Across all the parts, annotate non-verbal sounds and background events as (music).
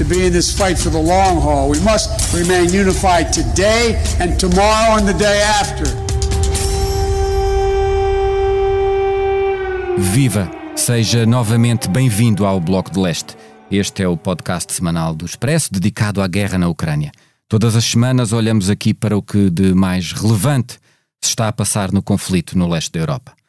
to be in this fight for the long haul. We must remain unified today and tomorrow and the day after. Viva! Seja novamente bem-vindo ao Bloco de Leste. Este é o podcast semanal do Expresso dedicado à guerra na Ucrânia. Todas as semanas olhamos aqui para o que de mais relevante se está a passar no conflito no leste da Europa.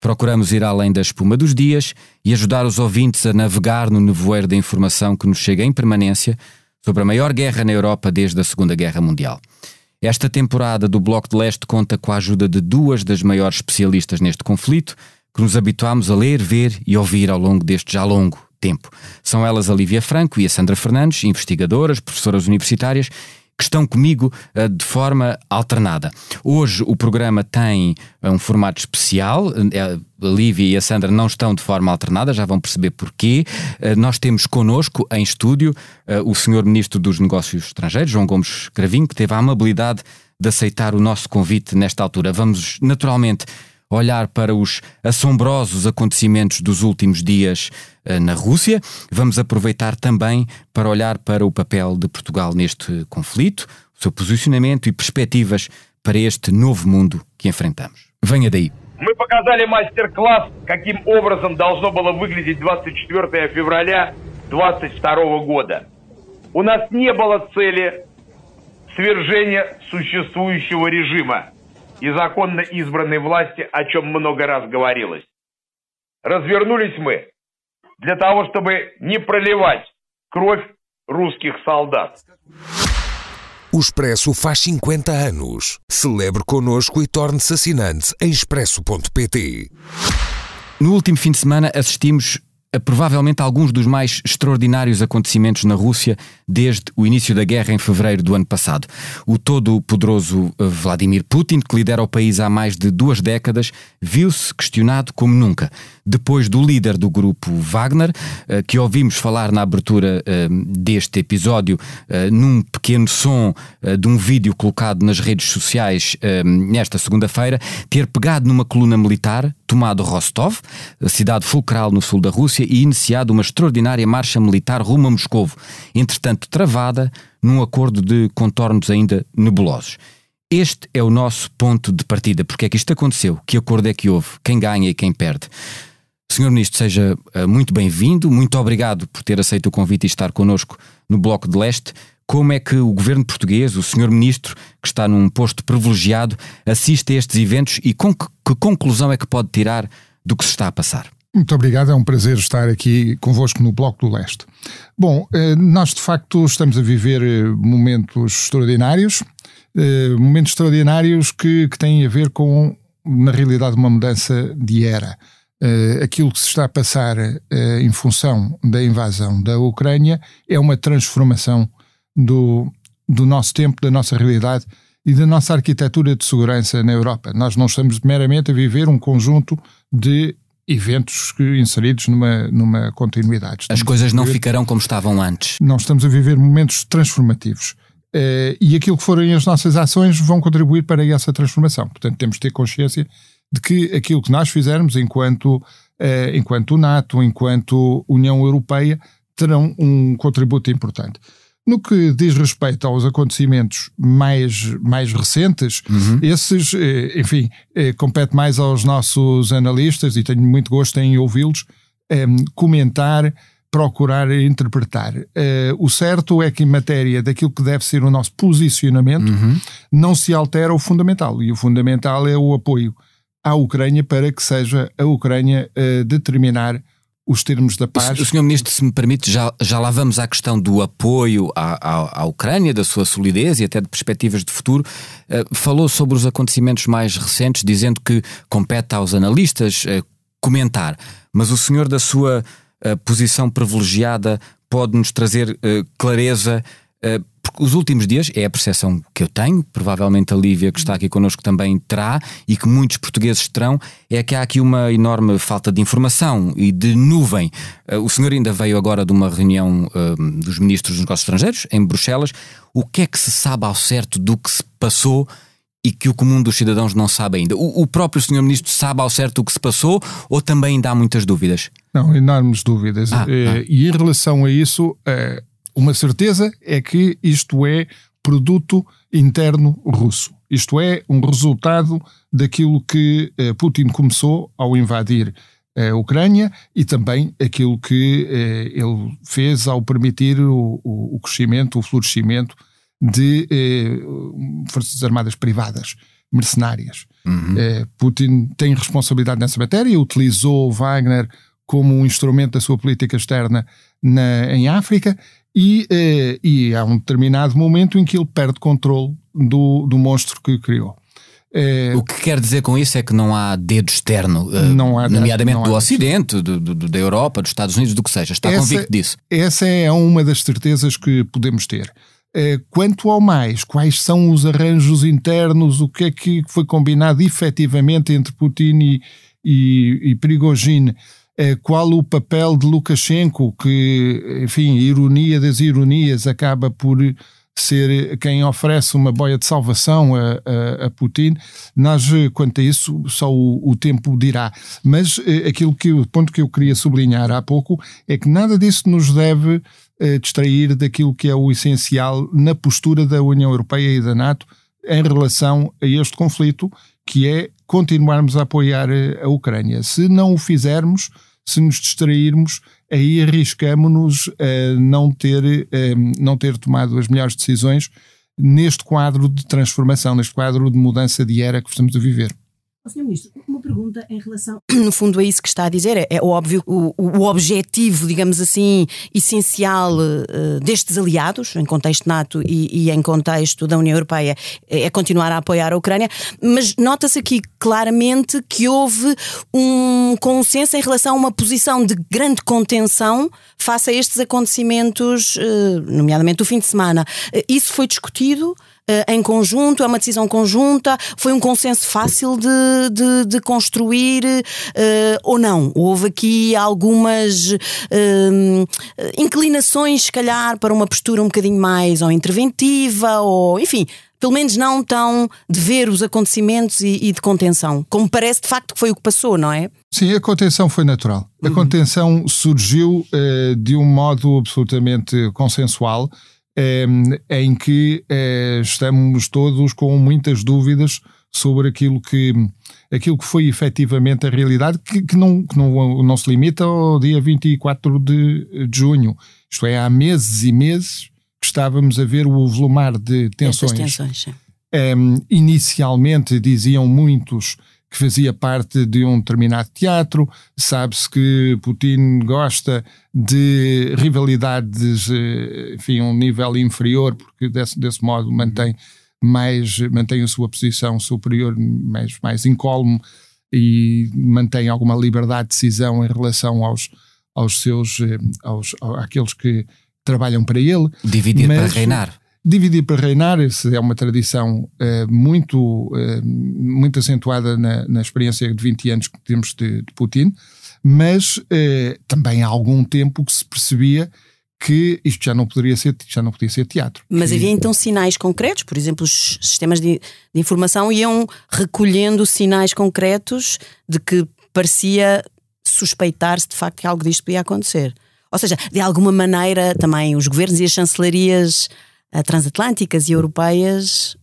Procuramos ir além da espuma dos dias e ajudar os ouvintes a navegar no nevoeiro da informação que nos chega em permanência sobre a maior guerra na Europa desde a Segunda Guerra Mundial. Esta temporada do Bloco de Leste conta com a ajuda de duas das maiores especialistas neste conflito, que nos habituámos a ler, ver e ouvir ao longo deste já longo tempo. São elas a Lívia Franco e a Sandra Fernandes, investigadoras, professoras universitárias, que estão comigo uh, de forma alternada. Hoje o programa tem uh, um formato especial, uh, a Lívia e a Sandra não estão de forma alternada, já vão perceber porquê. nós temos connosco em estúdio o senhor Ministro dos Negócios Estrangeiros, João Gomes Cravinho, que teve a amabilidade de aceitar o nosso convite nesta altura. Vamos naturalmente olhar para os assombrosos acontecimentos dos últimos dias uh, na Rússia. Vamos aproveitar também para olhar para o papel de Portugal neste conflito, o seu posicionamento e perspectivas para este novo mundo que enfrentamos. Venha daí. Мы показали мастер-класс, каким образом должно было выглядеть 24 февраля 2022 года. У нас не было цели свержения существующего режима И законно избранной власти, о чем много раз говорилось. Развернулись мы для того, чтобы не проливать кровь rústicos soldados. O Expresso faz 50 anos. Celebre connosco e torne-se assinante em expresso.pt. No último fim de semana assistimos a provavelmente alguns dos mais extraordinários acontecimentos na Rússia desde o início da guerra em fevereiro do ano passado. O todo-poderoso eh, Vladimir Putin, que lidera o país há mais de duas décadas, viu-se questionado como nunca. Depois do líder do grupo Wagner, eh, que ouvimos falar na abertura eh, deste episódio, num pequeno som de um vídeo colocado nas redes sociais nesta segunda-feira, ter pegado numa coluna militar, tomado Rostov, cidade fulcral no sul da Rússia, Rússia e iniciado uma extraordinária marcha militar rumo a Moscovo, entretanto travada num acordo de contornos ainda nebulosos. Este é o nosso ponto de partida. Porque é que isto aconteceu? Que acordo é que houve? Quem ganha e quem perde? Senhor Ministro, seja eh, muito bem-vindo, muito obrigado por ter aceito o convite e estar connosco no Bloco de Leste. Como é que o governo português, o senhor Ministro, que está num posto privilegiado, assiste a estes eventos e com que, que conclusão é que pode tirar do que se está a passar? Muito obrigado, é um prazer estar aqui convosco no Bloco do Leste. Bom, eh, nós de facto estamos a viver eh, momentos extraordinários, eh, momentos extraordinários que, que têm a ver com, na realidade, uma mudança de era. Aquilo que se está a passar em função da invasão da Ucrânia é uma transformação do, do nosso tempo, da nossa realidade e da nossa arquitetura de segurança na Europa. Nós não estamos meramente a viver um conjunto de eventos inseridos numa, numa continuidade. Estamos As coisas não ficarão como estavam antes. Não estamos a viver momentos transformativos. Uh, e aquilo que forem as nossas ações vão contribuir para essa transformação. Portanto, temos de ter consciência de que aquilo que nós fizermos enquanto, uh, enquanto NATO, enquanto União Europeia, terão um contributo importante. No que diz respeito aos acontecimentos mais, mais recentes, uhum. esses, eh, enfim, eh, compete mais aos nossos analistas e tenho muito gosto em ouvi-los eh, comentar, procurar interpretar. Eh, o certo é que, em matéria daquilo que deve ser o nosso posicionamento, uhum. não se altera o fundamental. E o fundamental é o apoio à Ucrânia para que seja a Ucrânia a determinar os termos da paz. O Sr. Ministro, se me permite, já, já lá vamos à questão do apoio à, à, à Ucrânia, da sua solidez e até de perspectivas de futuro. Uh, falou sobre os acontecimentos mais recentes, dizendo que compete aos analistas uh, comentar, mas o senhor, da sua uh, posição privilegiada, pode nos trazer clareza porque os últimos dias é a percepção que eu tenho, provavelmente a Lívia, que está aqui connosco, também terá, e que muitos portugueses terão, é que há aqui uma enorme falta de informação e de nuvem. Uh, o senhor ainda veio agora de uma reunião uh, dos ministros dos negócios estrangeiros, em Bruxelas. O que é que se sabe ao certo do que se passou? e que o comum dos cidadãos não sabe ainda. O, o próprio Sr. Ministro sabe ao certo o que se passou ou também ainda há muitas dúvidas? Não, enormes dúvidas. Ah, eh, ah. E em relação a isso, eh, uma certeza é que isto é produto interno russo. Isto é um resultado daquilo que eh, Putin começou ao invadir a Ucrânia e também aquilo que ele fez ao permitir o, o crescimento, o florescimento de forças armadas privadas, mercenárias. Uhum. Putin tem responsabilidade nessa matéria, utilizou Wagner como um instrumento da sua política externa na, em África e, eh, e há um determinado momento em que ele perde controle do, do monstro que criou. Eh, o que quer dizer com isso é que não há dedo externo, eh, não há, nomeadamente não há do Ocidente, do, do, da Europa, dos Estados Unidos, do que seja. Está essa, convicto disso? Essa é uma das certezas que podemos ter. Quanto ao mais, quais são os arranjos internos, o que é que foi combinado efetivamente entre Putin e, e, e Prigogine qual o papel de Lukashenko, que, enfim, ironia das ironias, acaba por ser quem oferece uma boia de salvação a, a, a Putin. Nós, eh, quanto a isso, só o, o, tempo dirá. Mas eh, aquilo que o ponto que eu queria sublinhar há pouco é que nada disso nos deve distrair daquilo que é o essencial na postura da União Europeia e da NATO em relação a este conflito, que é continuarmos a apoiar a Ucrânia. Se não o fizermos, se nos distrairmos, aí arriscamos-nos a não ter, a não ter tomado as melhores decisões neste quadro de transformação, neste quadro de mudança de era que estamos a viver. Sr. Ministro, uma pergunta em relação. (coughs) No fundo, é isso que está a dizer. É, é óbvio, o, o objetivo, digamos assim, essencial uh, destes aliados, em contexto NATO e, e, em contexto da União Europeia, é, é continuar a apoiar a Ucrânia, mas nota-se aqui claramente que houve um consenso em relação a uma posição de grande contenção face a estes acontecimentos, uh, nomeadamente o fim de semana. Uh, isso foi discutido? Uh, em conjunto, é uma decisão conjunta, foi um consenso fácil de, de, de construir uh, ou não? Houve aqui algumas uh, inclinações, se calhar, para uma postura um bocadinho mais ou interventiva, ou enfim pelo menos não tão de ver os acontecimentos e, e, de contenção, como parece de facto que foi o que passou, não é? Sim, a contenção foi natural. A uhum. contenção surgiu de um modo absolutamente consensual em que eh, estamos todos com muitas dúvidas sobre aquilo que, aquilo que foi efetivamente a realidade, que, que, não, que não, não se limita ao dia 24 de, de junho. Isto é, há meses e meses que estávamos a ver o volumar de tensões. tensões um, inicialmente diziam muitos que fazia parte de um determinado teatro. Sabe-se que Putin gosta de rivalidades, eh, enfim, um nível inferior, porque desse, desse modo mantém mais mantém a sua posição superior, mais, mais incólume e mantém alguma liberdade de decisão em relação aos, aos seus, eh, aos, àqueles que trabalham para ele. Dividir Mas, para reinar. Dividir para reinar, essa é uma tradição uh, muito, uh, muito acentuada na, na, experiência de 20 anos que temos de, de Putin, mas uh, também há algum tempo que se percebia que isto já não poderia ser, já não podia ser teatro. Mas havia então sinais concretos, por exemplo, os sistemas de, de informação iam recolhendo sinais concretos de que parecia suspeitar-se de facto que algo disto podia acontecer. Ou seja, de alguma maneira também os governos e as chancelarias transatlânticas e europeias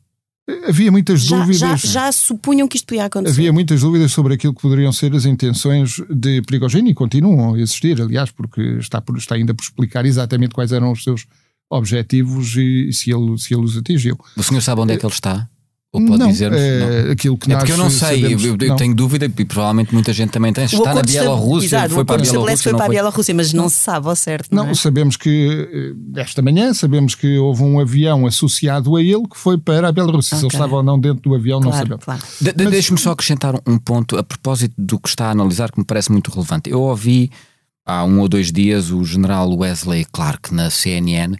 Havia muitas já, dúvidas. Já, já, supunham que isto podia acontecer. Havia muitas dúvidas sobre aquilo que poderiam ser as intenções de Prigogine e continuam a existir, aliás, porque está, por, está ainda por explicar exatamente quais eram os seus objetivos e se ele, se ele os atingiu. O senhor sabe onde é que ele está? Ou pode não, dizer é, aquilo que é porque eu não sei, sabemos, eu, eu tenho dúvida e provavelmente muita gente também tem. Está na Bielorrússia, foi para a Bielorrússia. foi para a Bielorrússia, mas não se sabe ao certo. Não, não é? sabemos que eh, esta manhã sabemos que houve um avião associado a ele que foi para a Bielorrússia. Okay. Se ele estava ou não dentro do avião, claro, não sabemos. Claro. De, de, mas... Deixe-me só acrescentar um ponto a propósito do que está a analisar que me parece muito relevante. Eu ouvi há um ou dois dias o general Wesley Clark na CNN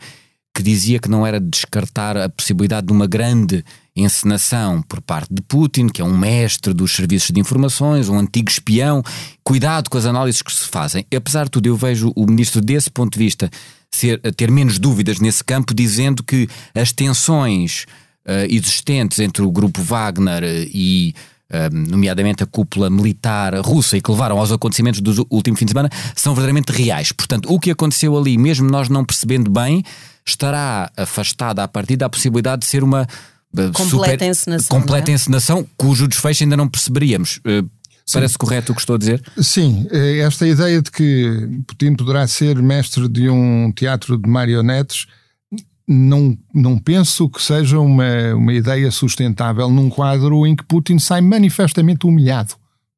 que dizia que não era de descartar a possibilidade de uma grande encenação por parte de Putin, que é um mestre dos serviços de informações, um antigo espião. Cuidado com as análises que se fazem. Apesar de tudo, eu vejo o ministro desse ponto de vista ser, ter menos dúvidas nesse campo, dizendo que as tensões uh, existentes entre o grupo Wagner e nomeadamente a cúpula militar russa e que levaram aos acontecimentos do último fim de semana, são verdadeiramente reais. Portanto, o que aconteceu ali, mesmo nós não percebendo bem, estará afastada a partir da possibilidade de ser uma eh, completa super, encenação, completa é? encenação cujo desfecho ainda não perceberíamos. Uh, Parece correto o que estou a dizer? Sim, eh, esta ideia de que Putin poderá ser mestre de um teatro de marionetes não, não penso que seja uma, uma ideia sustentável num quadro em que Putin sai manifestamente humilhado.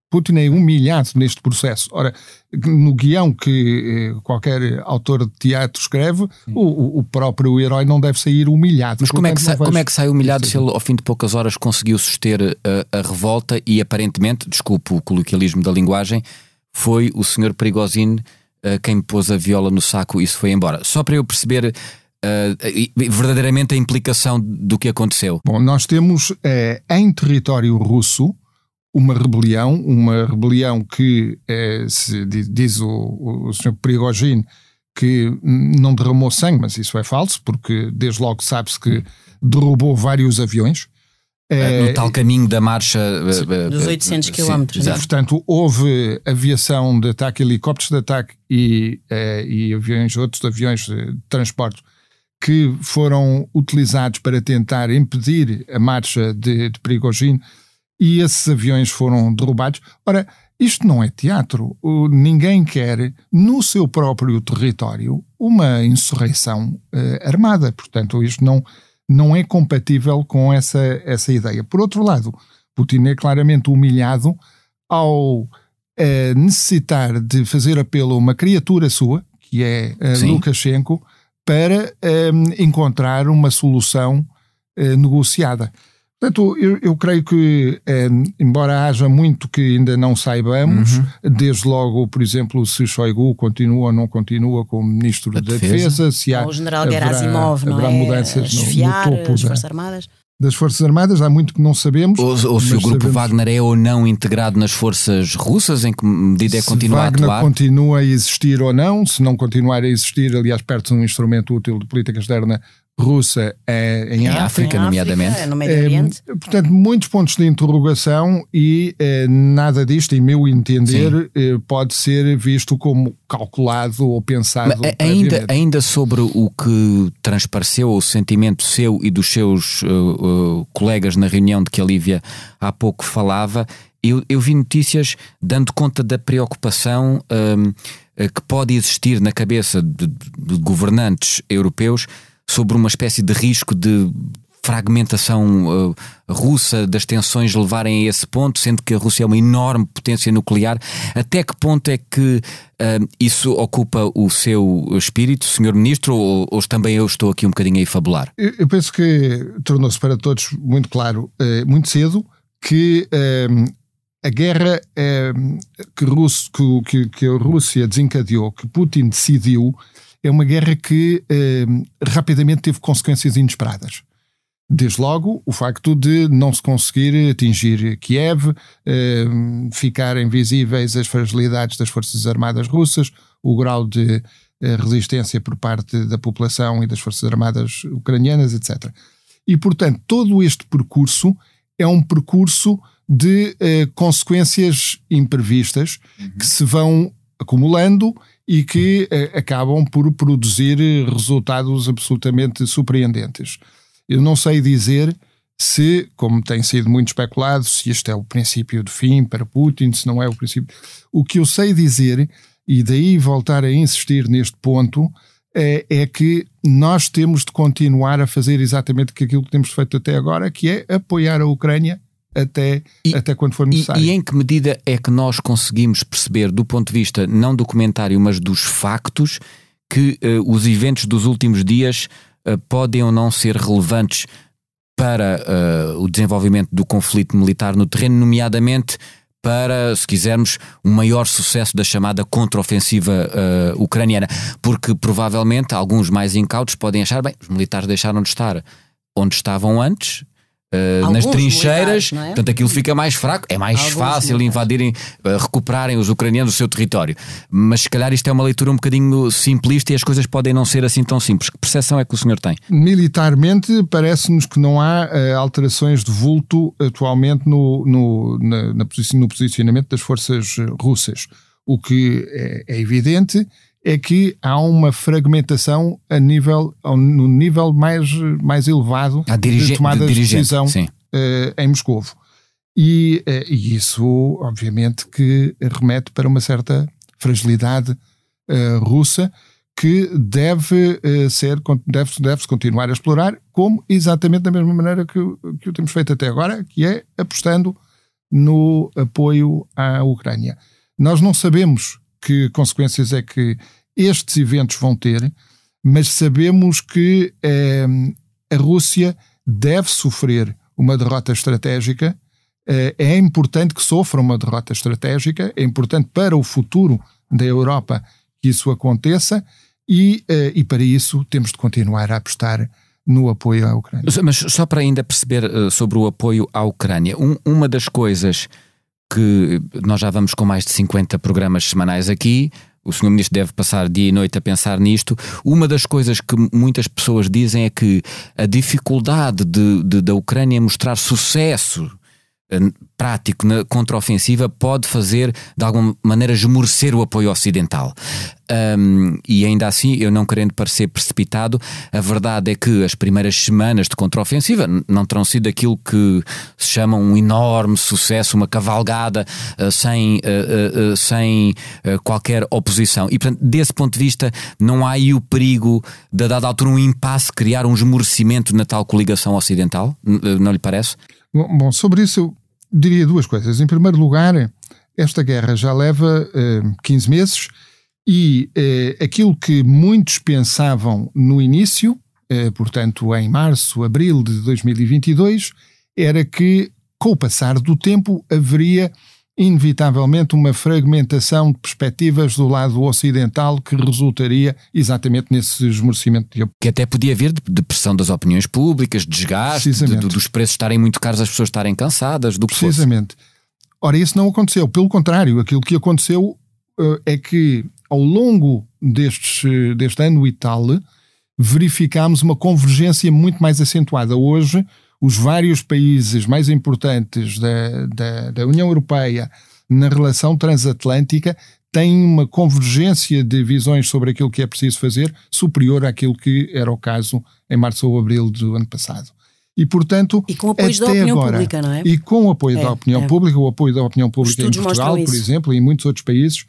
Putin é humilhado neste processo. Ora, no guião que eh, qualquer autor de teatro escreve, o, o, próprio herói não deve sair humilhado. Mas como é, que sai, como é que sai humilhado se ele, ao fim de poucas horas, conseguiu suster a, a revolta e aparentemente, desculpe o coloquialismo da linguagem, foi o senhor Perigosine uh, quem pôs a viola no saco e isso foi embora. Só para eu perceber uh, verdadeiramente a implicação do que aconteceu? Bom, nós temos é, em território russo uma rebelião, uma rebelião que é, se diz o, o Sr. Prigogine que não derramou sangue, mas isso é falso, porque desde logo sabe-se que derrubou vários aviões. É, no tal caminho da marcha dos 800 km. Portanto, houve aviação de ataque, helicópteros de ataque e, e aviões, outros aviões de transporte que foram utilizados para tentar impedir a marcha de, de Prigogine e esses aviões foram derrubados. Ora, isto não é teatro. Ninguém quer, no seu próprio território, uma insurreição uh, armada. Portanto, isto não, não é compatível com essa, essa ideia. Por outro lado, Putin é claramente humilhado ao uh, necessitar de fazer apelo a uma criatura sua, que é uh, Lukashenko, para encontrar uma solução negociada. Portanto, eu, eu creio que, um, embora haja muito que ainda não saibamos, uhum. desde logo, por exemplo, se Shoigu continua ou não continua como Ministro da, da Defesa, Defesa, se há. Ou o General Gerasimov, não haverá é? mudanças no, no, topo as Forças Armadas das Forças Armadas, há muito que não sabemos. Ou, ou se o grupo sabemos... Wagner é ou não integrado nas forças russas, em que medida é que continua Wagner a atuar? continua a existir ou não, se não continuar a existir, aliás, perde-se um instrumento útil de política externa russa é, em, em África, África, nomeadamente. É, no Médio Oriente. É, portanto, muitos pontos de interrogação e é, nada disto, em meu entender, é, pode ser visto como calculado ou pensado. Mas, ainda, ainda sobre o que transpareceu, o sentimento seu e dos seus uh, uh, colegas na reunião de que a Lívia há pouco falava, eu, eu vi notícias dando conta da preocupação um, que pode existir na cabeça de, de governantes europeus sobre uma espécie de risco de fragmentação uh, russa, das tensões levarem a esse ponto, sendo que a Rússia é uma enorme potência nuclear. Até que ponto é que uh, isso ocupa o seu espírito, Sr. Ministro, ou, ou, também eu estou aqui um bocadinho a fabular? Eu, eu penso que tornou-se para todos muito claro, uh, muito cedo, que a guerra que, Russo, que, que a Rússia desencadeou, que Putin decidiu, é uma guerra que eh, rapidamente teve consequências inesperadas. Desde logo, o facto de não se conseguir atingir Kiev, eh, ficarem visíveis as fragilidades das Forças Armadas russas, o grau de eh, resistência por parte da população e das Forças Armadas ucranianas, etc. E, portanto, todo este percurso é um percurso de eh, consequências imprevistas uhum. que se vão acumulando e que eh, acabam por produzir resultados absolutamente surpreendentes. Eu não sei dizer se, como tem sido muito especulado, se este é o princípio de fim para Putin, se não é o princípio. O que eu sei dizer, e daí voltar a insistir neste ponto, é, é, que nós temos de continuar a fazer exatamente aquilo que temos feito até agora, que é apoiar a Ucrânia até, e, até quando for necessário. E, e, em que medida é que nós conseguimos perceber, do ponto de vista não documentário, mas dos factos, que uh, os eventos dos últimos dias uh, podem ou não ser relevantes para uh, o desenvolvimento do conflito militar no terreno, nomeadamente para, se quisermos, um maior sucesso da chamada contraofensiva uh, ucraniana, porque provavelmente alguns mais incautos podem achar, bem, os militares deixaram de estar onde estavam antes, Uh, nas trincheiras, é? portanto aquilo fica mais fraco, é mais Alguns fácil militares. invadirem, uh, recuperarem os ucranianos o seu território. Mas se calhar isto é uma leitura um bocadinho simplista e as coisas podem não ser assim tão simples. Que percepção é que o senhor tem? Militarmente, parece-nos que não há uh, alterações de vulto atualmente no, no, na, na, no posicionamento das forças russas. O que é, é evidente é que há uma fragmentação a nível, no nível mais, mais elevado de tomada de, de decisão uh, em Moscou. E, uh, e, isso, obviamente, que remete para uma certa fragilidade uh, russa que deve ser deve, deve-se continuar a explorar, como exatamente da mesma maneira que, que o temos feito até agora, que é apostando no apoio à Ucrânia. Nós não sabemos que consequências é que estes eventos vão ter, mas sabemos que eh, a Rússia deve sofrer uma derrota estratégica. Eh, é importante que sofra uma derrota estratégica, é importante para o futuro da Europa que isso aconteça e, eh, e para isso temos de continuar a apostar no apoio à Ucrânia. Mas só para ainda perceber uh, sobre o apoio à Ucrânia, um, uma das coisas que nós já vamos com mais de 50 programas semanais aqui. O Sr. Ministro deve passar dia e noite a pensar nisto. Uma das coisas que muitas pessoas dizem é que a dificuldade de, de da Ucrânia mostrar sucesso prático na contraofensiva pode fazer de alguma maneira esmorecer o apoio ocidental. Um, e ainda assim, eu não querendo parecer precipitado, a verdade é que as primeiras semanas de contraofensiva não terão sido aquilo que se chama um enorme sucesso, uma cavalgada uh, sem, uh, uh, sem qualquer oposição. E portanto, desse ponto de vista, não há aí o perigo de, a dada altura, um impasse criar um esmorecimento na tal coligação ocidental? Não lhe parece? Bom, sobre isso diria duas coisas. Em primeiro lugar, esta guerra já leva uh, 15 meses e uh, aquilo que muitos pensavam no início, uh, portanto em março, abril de 2022, era que com o passar do tempo haveria inevitavelmente uma fragmentação de perspectivas do lado ocidental que resultaria exatamente nesse esmorecimento de Que até podia vir de, pressão das opiniões públicas, de desgaste, de, de, dos preços estarem muito caros, as pessoas estarem cansadas, do que Precisamente. Fosse. Ora, isso não aconteceu. Pelo contrário, aquilo que aconteceu uh, é que ao longo destes, deste ano e tal, verificámos uma convergência muito mais acentuada. Hoje, os vários países mais importantes da, da, da União Europeia na relação transatlântica têm uma convergência de visões sobre aquilo que é preciso fazer superior àquilo que era o caso em março ou abril do ano passado. E, portanto, e com o apoio da opinião agora, pública, não é? E com o apoio é, da opinião é. pública, o apoio da opinião pública em Portugal, por exemplo, e em muitos outros países,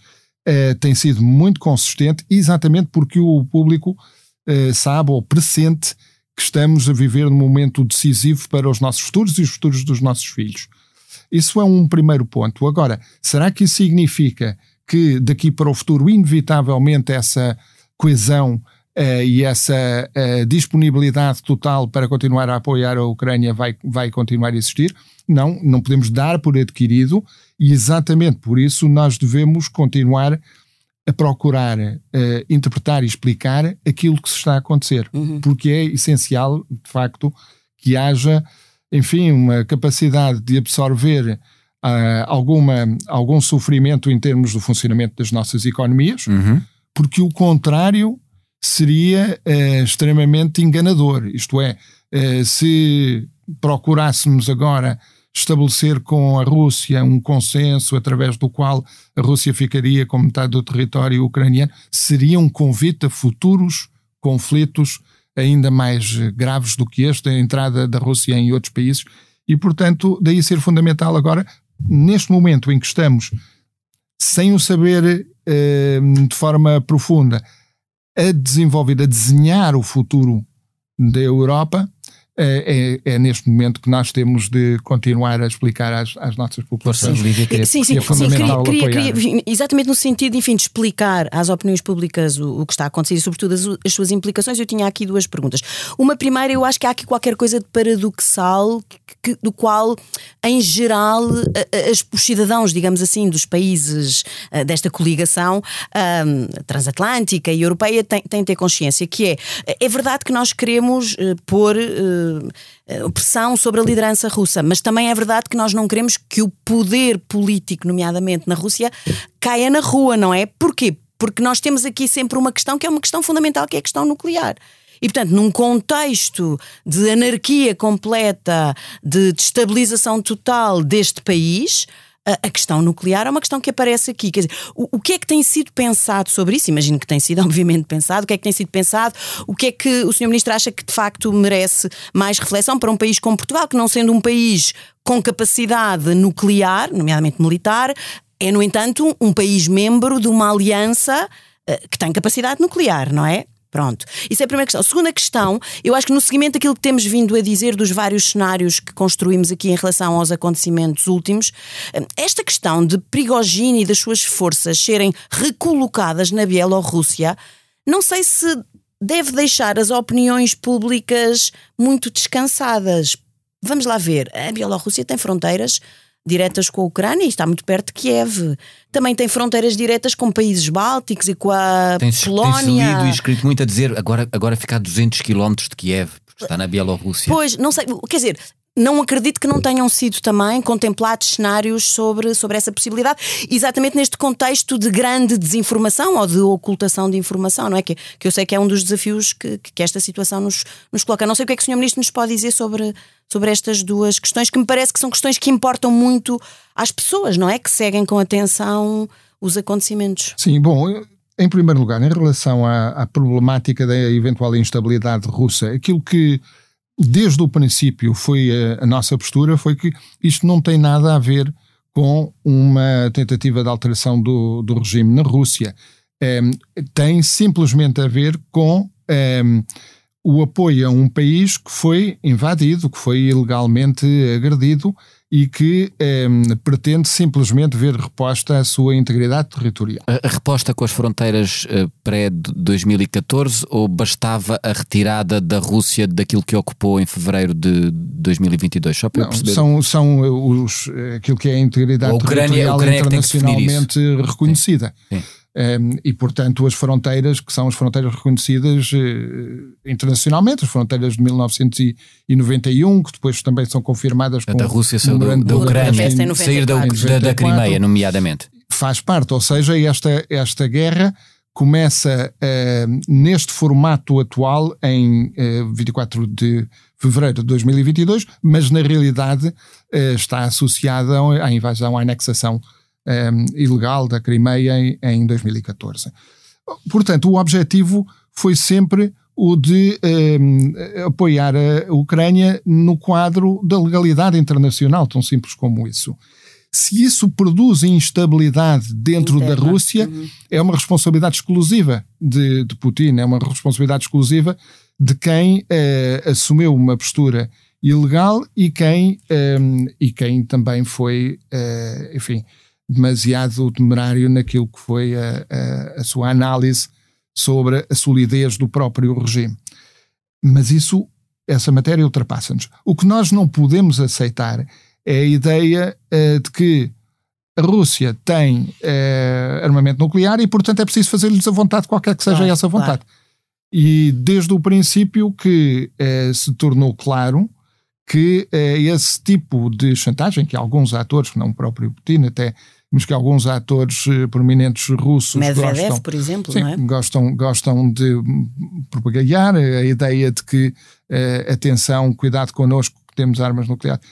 eh, tem sido muito consistente, exatamente porque o público eh, sabe ou pressente que estamos a viver num momento decisivo para os nossos futuros e os futuros dos nossos filhos. Isso é um primeiro ponto. Agora, será que isso significa que daqui para o futuro, inevitavelmente, essa coesão uh, e essa uh, disponibilidade total para continuar a apoiar a Ucrânia vai, vai continuar a existir? Não, não podemos dar por adquirido e exatamente por isso nós devemos continuar a procurar uh, interpretar e explicar aquilo que se está a acontecer, uhum. porque é essencial, de facto, que haja, enfim, uma capacidade de absorver uh, alguma, algum sofrimento em termos do funcionamento das nossas economias, uhum. porque o contrário seria uh, extremamente enganador. Isto é, se procurássemos agora estabelecer com a Rússia um consenso através do qual a Rússia ficaria com metade do território ucraniano, seria um convite a futuros conflitos ainda mais graves do que este, a entrada da Rússia em outros países, e portanto, daí ser fundamental agora, neste momento em que estamos sem o saber eh, de forma profunda, a desenvolver, a desenhar o futuro da Europa, é, é, neste momento que nós temos de continuar a explicar às, às nossas populações. Sim, sim, sim, sim, é fundamental sim queria, queria, exatamente no sentido enfim, de explicar às opiniões públicas o, o que está a acontecer e, sobretudo, as, as, suas implicações. Eu tinha aqui duas perguntas. Uma primeira, eu acho que há aqui qualquer coisa de paradoxal que, do qual, em geral, as, os cidadãos, digamos assim, dos países uh, desta coligação uh, transatlântica e europeia têm, têm de ter consciência, que é, é verdade que nós queremos uh, pôr pressão sobre a liderança russa, mas também é verdade que nós não queremos que o poder político, nomeadamente na Rússia, caia na rua, não é? Porquê? Porque nós temos aqui sempre uma questão que é uma questão fundamental, que é a questão nuclear. E, portanto, num contexto de anarquia completa, de destabilização total deste país, a questão nuclear é uma questão que aparece aqui. Quer dizer, o, o, que é que tem sido pensado sobre isso? Imagino que tem sido, (laughs) obviamente, pensado. O que é que tem sido pensado? O que é que o Sr. Ministro acha que de facto merece mais reflexão para um país como Portugal, que não sendo um país com capacidade nuclear, nomeadamente militar, é, no entanto, um país membro de uma aliança uh, que tem capacidade nuclear, não é? Pronto. Isso é a primeira questão. A segunda questão, eu acho que no seguimento daquilo que temos vindo a dizer dos vários cenários que construímos aqui em relação aos acontecimentos últimos, eh, esta questão de Prigogine e das suas forças serem recolocadas na Bielorrússia, não sei se deve deixar as opiniões públicas muito descansadas. Vamos lá ver. A Bielorrússia tem fronteiras diretas com a Ucrânia e está muito perto de Kiev. Também tem fronteiras diretas com países bálticos e com a tem, Polónia. Tem lido e escrito muito a dizer agora, agora fica a 200 km de Kiev, porque está na Bielorrússia. Pois, não sei, quer dizer, não acredito que não tenham sido também contemplados cenários sobre, sobre essa possibilidade, exatamente neste contexto de grande desinformação ou de ocultação de informação, não é? Que, que eu sei que é um dos desafios que, que esta situação nos, nos coloca. Não sei o que é que o Sr. Ministro nos pode dizer sobre, sobre estas duas questões, que me parece que são questões que importam muito às pessoas, não é? Que seguem com atenção os acontecimentos. Sim, bom, em primeiro lugar, em relação à, à problemática da eventual instabilidade russa, aquilo que desde o princípio foi a, a, nossa postura foi que isto não tem nada a ver com uma tentativa de alteração do, do regime na Rússia. Um, tem simplesmente a ver com um, o apoio a um país que foi invadido, que foi ilegalmente agredido e que eh, pretende simplesmente ver reposta a sua integridade territorial. A, a reposta com as fronteiras uh, pré-2014 ou bastava a retirada da Rússia daquilo que ocupou em fevereiro de 2022? Só para Não, perceber. São, são os, aquilo que é a integridade a Ucrânia, territorial a Ucrânia internacionalmente reconhecida. Sim. Sim. Um, e, portanto, as fronteiras, que são as fronteiras reconhecidas uh, internacionalmente, as fronteiras de 1991, que depois também são confirmadas com. Da Rússia saiu um da Ucrânia, sair da, da, da Crimeia, nomeadamente. Faz parte, ou seja, esta, esta guerra começa uh, neste formato atual em uh, 24 de fevereiro de 2022, mas na realidade uh, está associada à invasão, à anexação um, ehm, ilegal da Crimeia em, em 2014. Portanto, o objetivo foi sempre o de ehm, apoiar a Ucrânia no quadro da legalidade internacional, tão simples como isso. Se isso produz instabilidade dentro Interna. da Rússia, uhum. é uma responsabilidade exclusiva de, de, Putin, é uma responsabilidade exclusiva de quem uh, assumiu uma postura ilegal e quem, ehm, e quem também foi, uh, enfim, demasiado temerário naquilo que foi a, a, a sua análise sobre a solidez do próprio regime. Mas isso, essa matéria ultrapassa-nos. O que nós não podemos aceitar é a ideia uh, de que a Rússia tem uh, armamento nuclear e, portanto, é preciso fazer-lhes a vontade, qualquer que seja claro, essa vontade. Claro. E desde o princípio que uh, se tornou claro que esse tipo de chantagem, que alguns atores, não o próprio Putin, até mas que alguns atores eh, prominentes russos Medvedev, gostam, por exemplo, sim, é? gostam, gostam de propagar a ideia de que uh, atenção, cuidado connosco, que temos armas nucleares.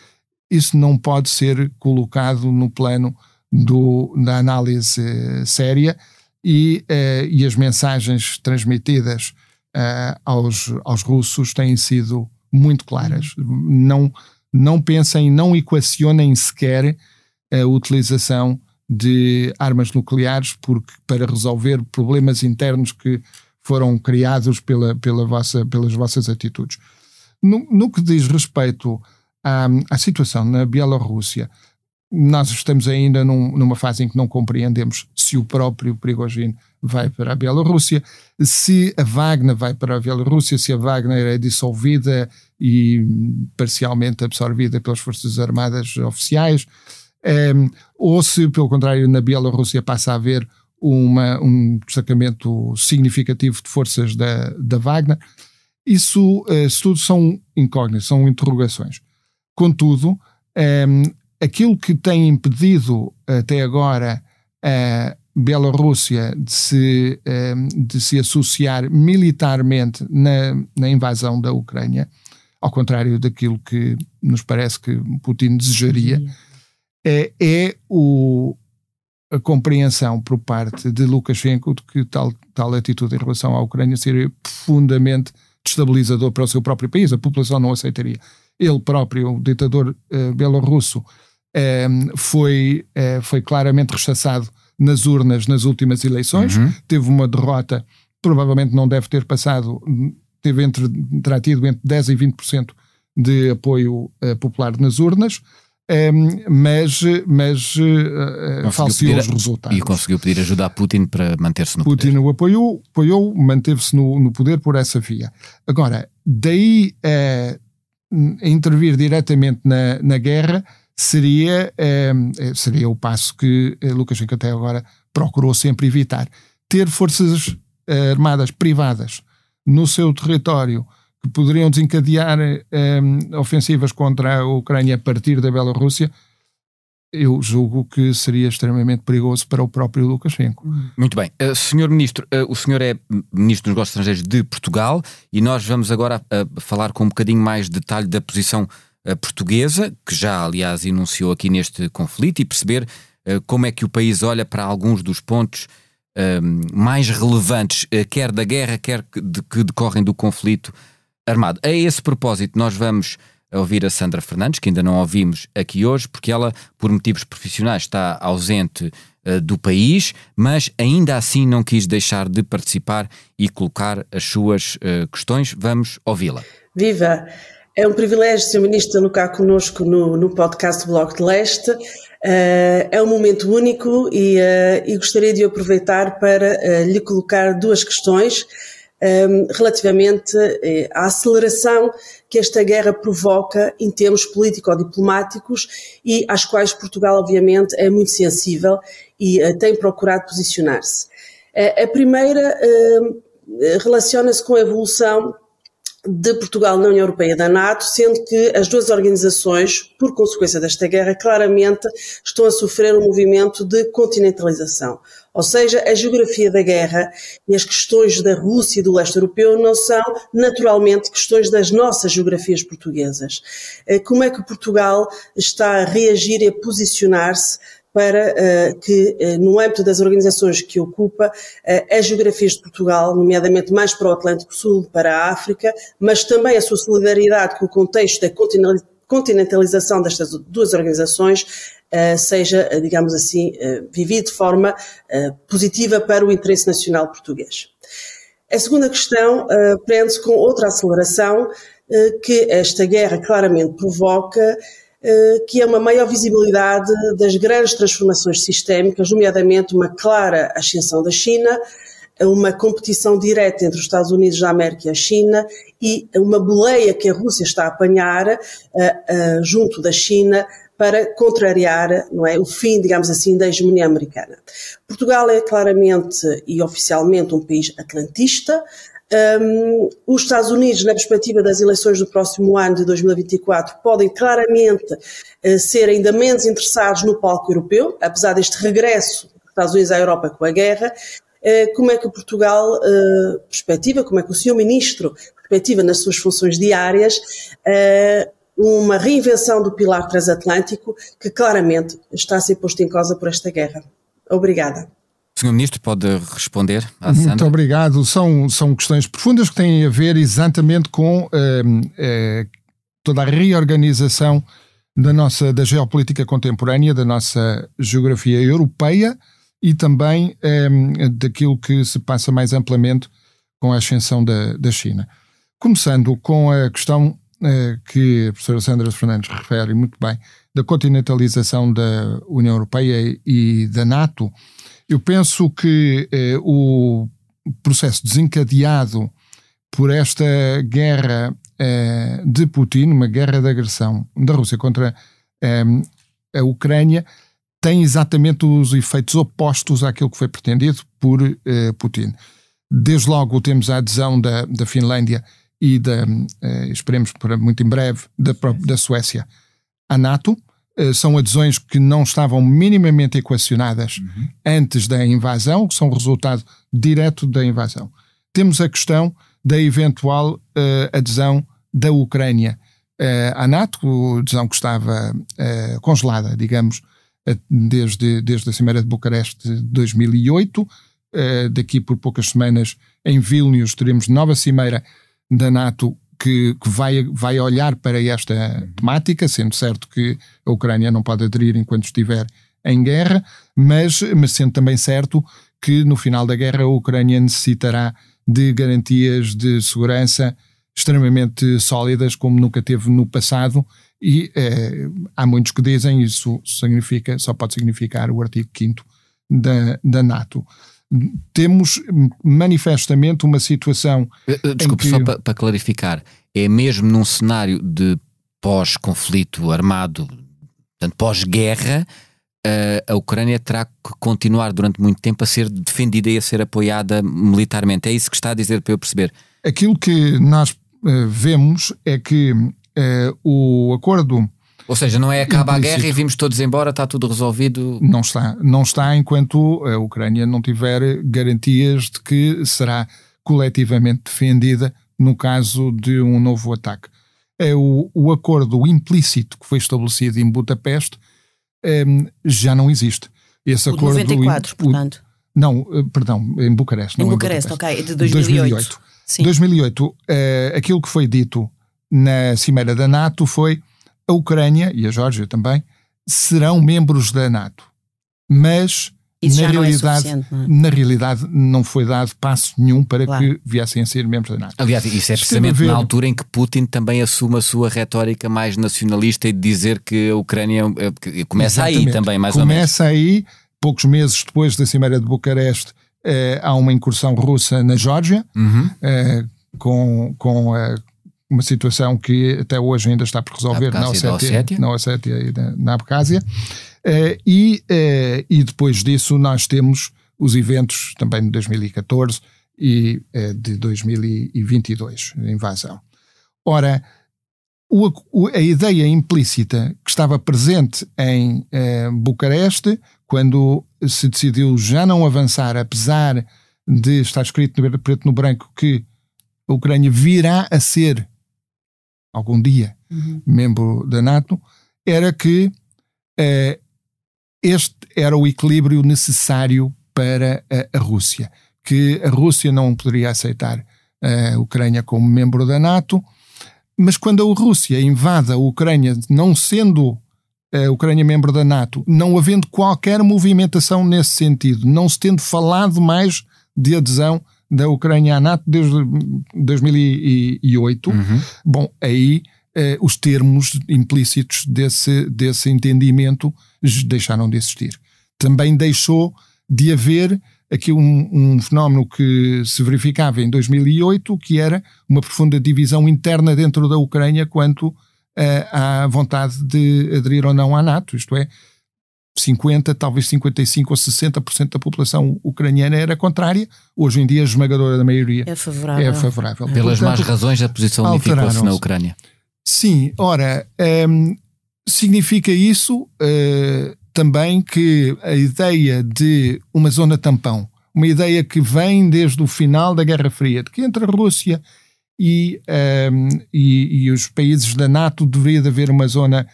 Isso não pode ser colocado no plano do, da análise uh, séria e, uh, e as mensagens transmitidas aos, aos russos têm sido muito claras. Não, não pensem, não equacionem sequer a utilização de armas nucleares porque, para resolver problemas internos que foram criados pela, pela vossa, pelas vossas atitudes. No, no que diz respeito à, à situação na Bielorrússia, nós estamos ainda num, numa fase em que não compreendemos se o próprio Prigogine vai para a Bielorrússia, se a Wagner vai para a Bielorrússia, se a Wagner é dissolvida e parcialmente absorvida pelas Forças Armadas oficiais, um, ehm, ou se, pelo contrário, na Bielorrússia passa a haver uma, um destacamento significativo de forças da, da Wagner. Isso, uh, tudo são incógnitas, são interrogações. Contudo, um, ehm, aquilo que tem impedido até agora a Bielorrússia de se, ehm, de se associar militarmente na, na invasão da Ucrânia, ao contrário daquilo que nos parece que Putin desejaria, é, é o, a compreensão por parte de Lukashenko de que tal, tal atitude em relação à Ucrânia seria profundamente destabilizador para o seu próprio país. A população não aceitaria. Ele próprio, o ditador uh, belorrusso, uh, foi, uh, foi claramente rechaçado nas urnas nas últimas eleições, uhum. teve uma derrota, provavelmente não deve ter passado, teve entre, terá tido entre 10% e 20% de apoio popular nas urnas. Um, mas, mas uh, falseou os resultados. E conseguiu pedir ajuda a Putin para manter-se no Putin poder. Putin o apoiou, apoiou manteve-se no, no, poder por essa via. Agora, daí uh, a intervir diretamente na, na guerra seria, uh, seria o passo que Lukashenko até agora procurou sempre evitar. Ter forças armadas privadas no seu território que poderiam desencadear um, ehm, ofensivas contra a Ucrânia a partir da Bielorrússia, eu julgo que seria extremamente perigoso para o próprio Lukashenko. Muito bem. Uh, senhor Ministro, uh, o senhor é Ministro dos Negócios Estrangeiros de Portugal e nós vamos agora uh, falar com um bocadinho mais de detalhe da posição portuguesa, que já, aliás, enunciou aqui neste conflito e perceber como é que o país olha para alguns dos pontos mais relevantes, quer da guerra, quer de, que decorrem do conflito armado. A esse propósito, nós vamos ouvir a Sandra Fernandes, que ainda não ouvimos aqui hoje, porque ela, por motivos profissionais, está ausente uh, do país, mas ainda assim não quis deixar de participar e colocar as suas uh, questões. Vamos ouvi-la. Viva! É um privilégio ser ministro estar cá conosco no, no podcast Bloco de Leste. Uh, é um momento único e, e gostaria de aproveitar para lhe colocar duas questões um, relativamente eh, à aceleração que esta guerra provoca em termos político-diplomáticos e às quais Portugal, obviamente, é muito sensível e uh, tem procurado posicionar-se. Uh, a primeira uh, relaciona-se com a evolução de Portugal na União Europeia e da NATO, sendo que as duas organizações, por consequência desta guerra, claramente estão a sofrer um movimento de continentalização. Ou seja, a geografia da guerra e as questões da Rússia e do leste europeu não são naturalmente questões das nossas geografias portuguesas. Eh, como é que Portugal está a reagir e a posicionar-se para uh, que, uh, no âmbito das organizações que ocupa, uh, as geografias de Portugal, nomeadamente mais para o Atlântico Sul, para a África, mas também a sua solidariedade com o contexto da continentalização destas duas organizações, seja, digamos assim, vivido de forma positiva para o interesse nacional português. A segunda questão prende-se com outra aceleração que esta guerra claramente provoca, eh, que é uma maior visibilidade das grandes transformações sistémicas, nomeadamente uma clara ascensão da China, uma competição direta entre os Estados Unidos da América e a China e uma boleia que a Rússia está a apanhar uh, uh, junto da China para contrariar não é, o fim, digamos assim, da hegemonia americana. Portugal é claramente e oficialmente um país atlantista, um, os Estados Unidos, na perspectiva das eleições do próximo ano de 2024, podem claramente uh, ser ainda menos interessados no palco europeu, apesar deste regresso dos Estados Unidos à Europa com a guerra. Como é que Portugal uh, perspectiva, como é que o Sr. Ministro perspectiva nas suas funções diárias uma reinvenção do pilar transatlântico que claramente está a ser posto em causa por esta guerra? Obrigada. Senhor Ministro, pode responder à Sandra? Muito obrigado. São, são questões profundas que têm a ver exatamente com eh, eh, toda a reorganização da nossa da geopolítica contemporânea, da nossa geografia europeia e também eh, daquilo que se passa mais amplamente com a ascensão da, da China. Começando com a questão uh, que a professora Sandra Fernandes refere muito bem, da continentalização da União Europeia e da NATO, eu penso que uh, o processo desencadeado por esta guerra uh, de Putin, uma guerra de agressão da Rússia contra a Ucrânia, tem exatamente os efeitos opostos àquilo que foi pretendido por Putin. Desde logo temos a adesão da, da Finlândia e da, eh, esperemos para muito em breve, da, da Suécia à NATO. Eh, são adesões que não estavam minimamente equacionadas uhum. antes da invasão, que são resultado direto da invasão. Temos a questão da eventual uh, adesão da Ucrânia uh, à NATO, adesão que estava uh, congelada, digamos, desde, desde a Cimeira de Bucareste de 2008. daqui por poucas semanas, em Vilnius, teremos nova Cimeira da NATO que, que, vai, vai olhar para esta temática, sendo certo que a Ucrânia não pode aderir enquanto estiver em guerra, mas, mas sendo também certo que no final da guerra a Ucrânia necessitará de garantias de segurança extremamente sólidas, como nunca teve no passado, e eh, há muitos que dizem isso significa, só pode significar o artigo 5 da, da NATO temos manifestamente uma situação. Eh, eh, desculpe, que... só para, para clarificar, é mesmo num cenário de pós-conflito armado, portanto, pós-guerra, eh, a Ucrânia terá que continuar durante muito tempo a ser defendida e a ser apoiada militarmente. É isso que está a dizer para eu perceber? Aquilo que nós vemos é que o acordo ou seja, não é acaba a guerra e vimos todos embora, está tudo resolvido? Não está. Não está enquanto a Ucrânia não tiver garantias de que será coletivamente defendida no caso de um novo ataque. É o, o acordo implícito que foi estabelecido em Budapeste um, já não existe. Esse o acordo. 94, o, portanto. Não, eh, perdão, em Bucareste. Em Bucareste, ok, de 2008. 2008. Sim. 2008, uh, aquilo que foi dito na Cimeira da NATO foi a Ucrânia e a Geórgia também serão membros da NATO. Mas na é realidade, não é na realidade não foi dado passo nenhum para claro. que viessem a ser membros da NATO. Aliás, isso é precisamente na altura em que Putin também assume a sua retórica mais nacionalista e de dizer que a Ucrânia eh, começa Exatamente. aí também, mais começa ou menos. Começa aí, poucos meses depois da Cimeira de Bucareste, eh, há uma incursão russa na Geórgia, uhum. eh, com, com a uma situação que até hoje ainda está por resolver na Ossétia, na Ossétia e na, na Abcásia. Uh, e, uh, e depois disso nós temos os eventos também de 2014 e uh, de 2022, a invasão. Ora, o, o, a ideia implícita que estava presente em Bucareste, quando se decidiu já não avançar, apesar de estar escrito no preto no branco que a Ucrânia virá a ser algum dia uhum. membro da NATO, era que uh, este era o equilíbrio necessário para a, a, Rússia, que a Rússia não poderia aceitar a Ucrânia como membro da NATO, mas quando a Rússia invade a Ucrânia, não sendo a Ucrânia membro da NATO, não havendo qualquer movimentação nesse sentido, não se tendo falado mais de adesão da Ucrânia à NATO desde 2008. Uhum. Bom, aí eh, os termos implícitos desse, desse entendimento deixaram de existir. Também deixou de haver aqui um, um, fenómeno que se verificava em 2008, que era uma profunda divisão interna dentro da Ucrânia quanto uh, à vontade de aderir ou não à NATO. Isto é, 50, talvez 55 ou 60% da população ucraniana era contrária. Hoje em dia, a esmagadora da maioria é favorável. É favorável. Pelas Portanto, más razões, a posição unificou-se na Ucrânia. Sim, ora, um, ehm, significa isso uh, também que a ideia de uma zona tampão, uma ideia que vem desde o final da Guerra Fria, de que entre a Rússia e, um, e, e os países da NATO deveria haver uma zona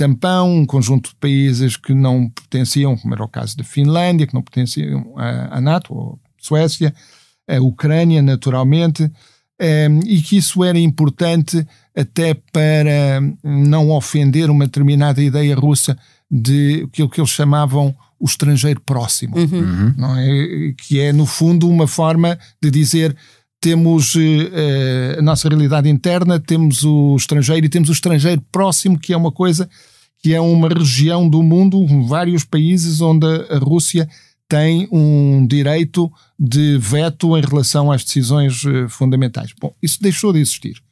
tampão, um conjunto de países que não pertenciam, como era o caso da Finlândia, que não pertenciam à, à NATO, ou Suécia, a Ucrânia, naturalmente, um, ehm, e que isso era importante até para não ofender uma determinada ideia russa de aquilo que eles chamavam o estrangeiro próximo, uhum. não é? que é, no fundo, uma forma de dizer temos uh, a nossa realidade interna, temos o estrangeiro e temos o estrangeiro próximo, que é uma coisa que é uma região do mundo, vários países onde a Rússia tem um direito de veto em relação às decisões uh, fundamentais. Bom, isso deixou de existir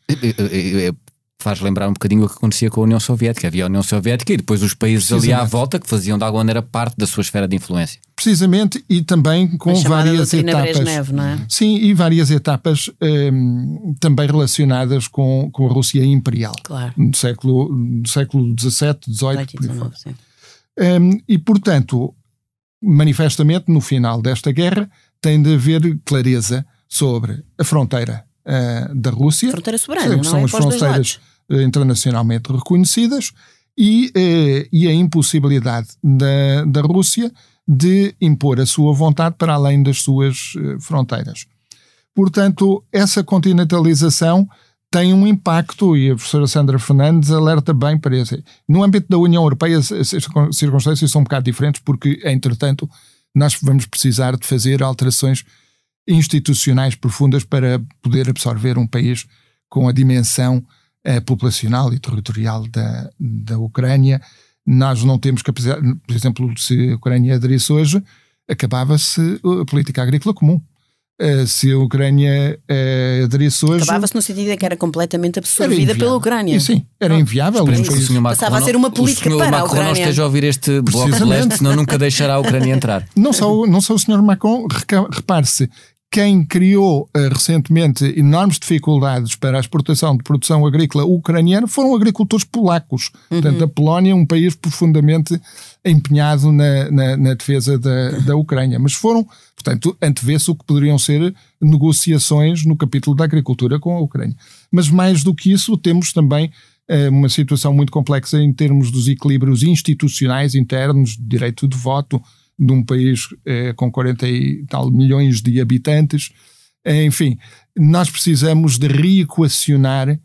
faz lembrar um bocadinho o que acontecia com a União Soviética. Havia a União Soviética e depois os países ali à volta que faziam de alguma maneira parte da sua esfera de influência. Precisamente, e também com várias etapas. Brezhnev, não é? Sim, e várias etapas um, também relacionadas com, com a Rússia imperial. Claro. No século, no século XVII, XVIII. Um, e, portanto, manifestamente, no final desta guerra, tem de haver clareza sobre a fronteira uh, da Rússia. Fronteira soberana, que são é? as fronteiras eh, internacionalmente reconhecidas e, uh, e a impossibilidade da, da Rússia de impor a sua vontade para além das suas fronteiras. Portanto, essa continentalização tem um impacto, e a professora Sandra Fernandes alerta bem para isso. No âmbito da União Europeia, as circunstâncias são um bocado diferentes, porque, entretanto, nós vamos precisar de fazer alterações institucionais profundas para poder absorver um país com a dimensão eh, populacional e territorial da, da Ucrânia. Nós não temos capacidade, por exemplo, se a Ucrânia aderisse hoje, acabava-se a política agrícola comum. Uh, se a Ucrânia uh, aderisse hoje. Acabava-se no sentido de que era completamente absorvida pela Ucrânia. E, sim, era inviável. Esperemos que o senhor Macron, Passava a ser uma política o para Macron a Ucrânia. não esteja a ouvir este bloco de leste, senão nunca deixará a Ucrânia entrar. Não só, não só o senhor Macron, repare-se, quem criou uh, recentemente enormes dificuldades para a exportação de produção agrícola ucraniana foram agricultores polacos. Uhum. Portanto, a Polónia é um país profundamente empenhado na, na, na defesa da, da Ucrânia. Mas foram, portanto, antevê-se o que poderiam ser negociações no capítulo da agricultura com a Ucrânia. Mas mais do que isso, temos também uh, uma situação muito complexa em termos dos equilíbrios institucionais internos, de direito de voto, de um país eh, com 40 e tal milhões de habitantes. Eh, enfim, nós precisamos de reequacionar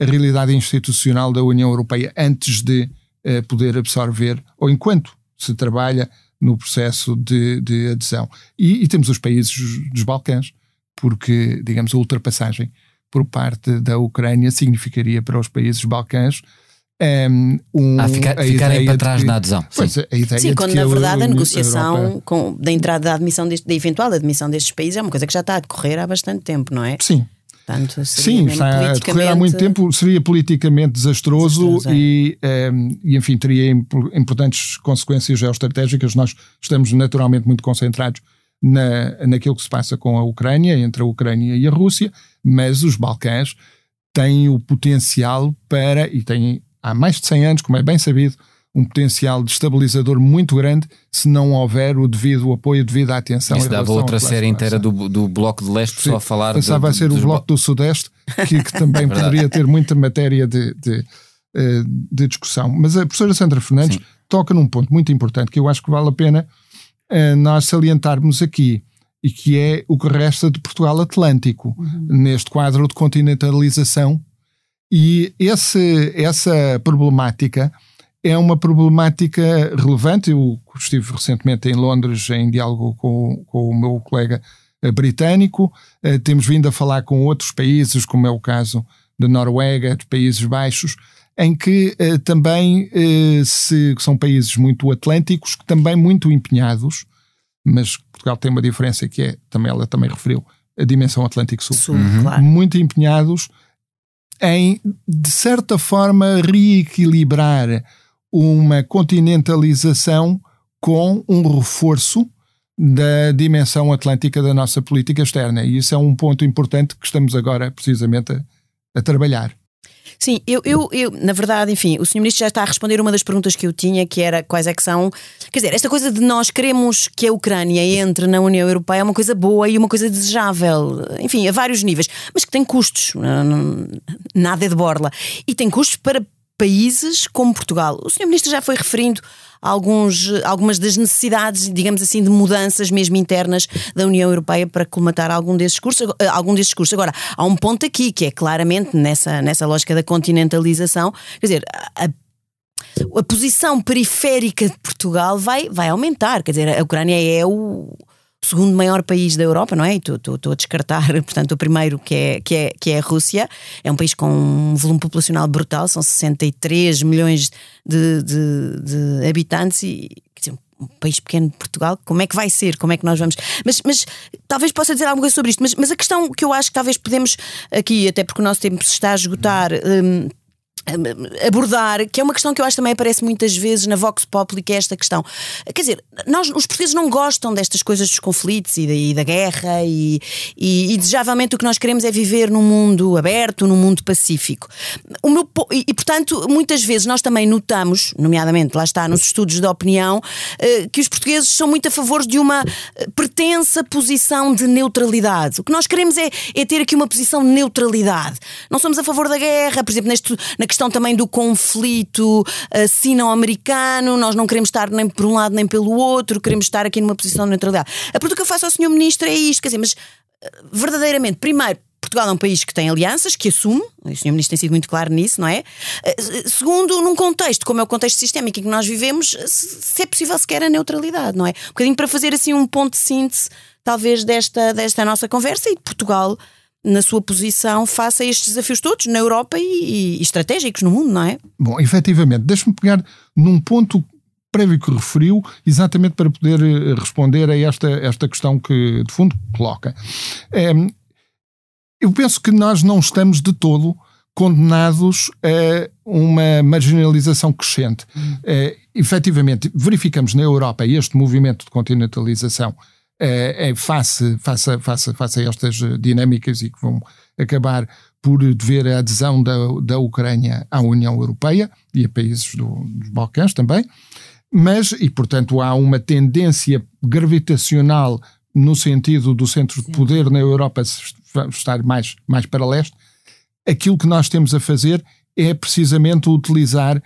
a realidade institucional da União Europeia antes de eh, poder absorver, ou enquanto se trabalha no processo de, de adesão. E, e, temos os países dos Balcãs, porque, digamos, a ultrapassagem por parte da Ucrânia significaria para os países Balcãs um, um, ah, ficar, ficarem para trás que, na adesão. Pois, sim, a ideia sim quando na verdade a, a negociação com, da entrada da admissão deste, da eventual admissão destes países é uma coisa que já está a decorrer há bastante tempo, não é? Sim. Portanto, Sim, está a decorrer há muito tempo, seria politicamente desastroso, desastroso e, um, e, enfim, teria importantes consequências geoestratégicas. Nós estamos naturalmente muito concentrados na, naquilo que se passa com a Ucrânia, entre a Ucrânia e a Rússia, mas os Balcãs têm o potencial para, e têm há mais de 100 anos, como é bem sabido, um potencial destabilizador muito grande se não houver o devido apoio, devido à atenção. Isso dava outra série inteira do, do Bloco de Leste Sim, só a falar. Pensava de, ser o Bloco do Sudeste, que, que (laughs) também poderia ter muita matéria de, de, eh, de, discussão. Mas a professora Sandra Fernandes Sim. toca num ponto muito importante que eu acho que vale a pena uh, nós salientarmos aqui e que é o que resta de Portugal Atlântico, uhum. neste quadro de continentalização e esse, essa problemática é uma problemática relevante. Eu estive recentemente em Londres em diálogo com, com o meu colega eh, britânico. Uh, temos vindo a falar com outros países, como é o caso da Noruega, de Países Baixos, em que uh, também uh, se, são países muito atlânticos, que também muito empenhados, mas Portugal tem uma diferença que é, também ela também referiu, a dimensão Atlântico Sul. Sul uhum. claro. Muito empenhados em, de certa forma, reequilibrar uma continentalização com um reforço da dimensão atlântica da nossa política externa. E isso é um ponto importante que estamos agora, precisamente, a, a trabalhar. Sim, eu, eu, eu, na verdade, enfim, o Sr. Ministro já está a responder uma das perguntas que eu tinha, que era quais é que são. Quer dizer, esta coisa de nós queremos que a Ucrânia entre na União Europeia é uma coisa boa e uma coisa desejável, enfim, a vários níveis, mas que tem custos, nada é de borla. E tem custos para países como Portugal. O Sr. Ministro já foi referindo alguns, algumas das necessidades, digamos assim, de mudanças mesmo internas da União Europeia para colmatar algum desses cursos, eh, algum desses cursos. Agora, há um ponto aqui que é claramente nessa, nessa lógica da continentalização, quer dizer, a, a posição periférica de Portugal vai, vai aumentar, quer dizer, a Ucrânia é o segundo maior país da Europa, não é? Estou a descartar, (laughs) portanto, o primeiro que é, que, é, que é a Rússia. É um país com um volume populacional brutal, são 63 milhões de, de, de habitantes e quer dizer, um país pequeno de Portugal, como é que vai ser? Como é que nós vamos. Mas, mas talvez possa dizer alguma coisa sobre isto, mas, mas a questão que eu acho que talvez podemos aqui, até porque o nosso tempo se está a esgotar. Hum, abordar, que é uma questão que eu acho também aparece muitas vezes na Vox Populi, que é esta questão. Quer dizer, nós, os portugueses não gostam destas coisas dos conflitos e da, e da guerra e, e, e, desejavelmente o que nós queremos é viver num mundo aberto, num mundo pacífico. O meu, e, e, portanto, muitas vezes nós também notamos, nomeadamente, lá está, nos estudos de opinião, eh, que os portugueses são muito a favor de uma eh, pretensa posição de neutralidade. O que nós queremos é, é ter aqui uma posição de neutralidade. Não somos a favor da guerra, por exemplo, neste, na questão também do conflito uh, sino-americano, nós não queremos estar nem por um lado nem pelo outro, queremos estar aqui numa posição de neutralidade. A pergunta que eu faço ao Sr. Ministro é isto, quer dizer, mas uh, verdadeiramente, primeiro, Portugal é um país que tem alianças, que assume, o Sr. Ministro tem sido muito claro nisso, não é? Uh, segundo, num contexto, como é o contexto sistémico em que nós vivemos, se é possível sequer a neutralidade, não é? Um bocadinho para fazer assim um ponto de síntese, talvez, desta, desta nossa conversa e de Portugal na sua posição face a estes desafios todos na Europa e, e estratégicos no mundo, não é? Bom, efetivamente, deixe-me pegar num ponto prévio que referiu, exatamente para poder eh, responder a esta, esta questão que de fundo coloca. É, eu penso que nós não estamos de todo condenados a uma marginalização crescente. É, efetivamente, verificamos na Europa este movimento de continentalização é, é face, face, face, face a estas dinâmicas e que vão acabar por dever a adesão da, da Ucrânia à União Europeia e a países do, dos Balcãs também, mas, e portanto há uma tendência gravitacional no sentido do centro de poder na Europa estar mais, mais para leste, aquilo que nós temos a fazer é precisamente utilizar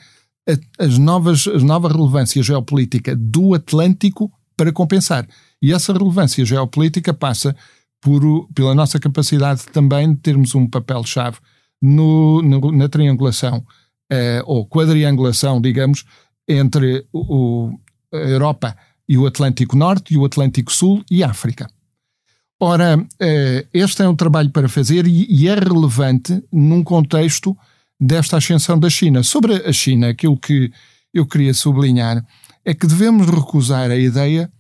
a, as novas, a nova relevância geopolítica do Atlântico para compensar. E essa relevância geopolítica passa por, pela nossa capacidade também de termos um papel-chave na triangulação eh, ou quadriangulação, digamos, entre o, a Europa e o Atlântico Norte e o Atlântico Sul e África. Ora, eh, este é um trabalho para fazer e, e é relevante num contexto desta ascensão da China. Sobre a China, aquilo que eu queria sublinhar é que devemos recusar a ideia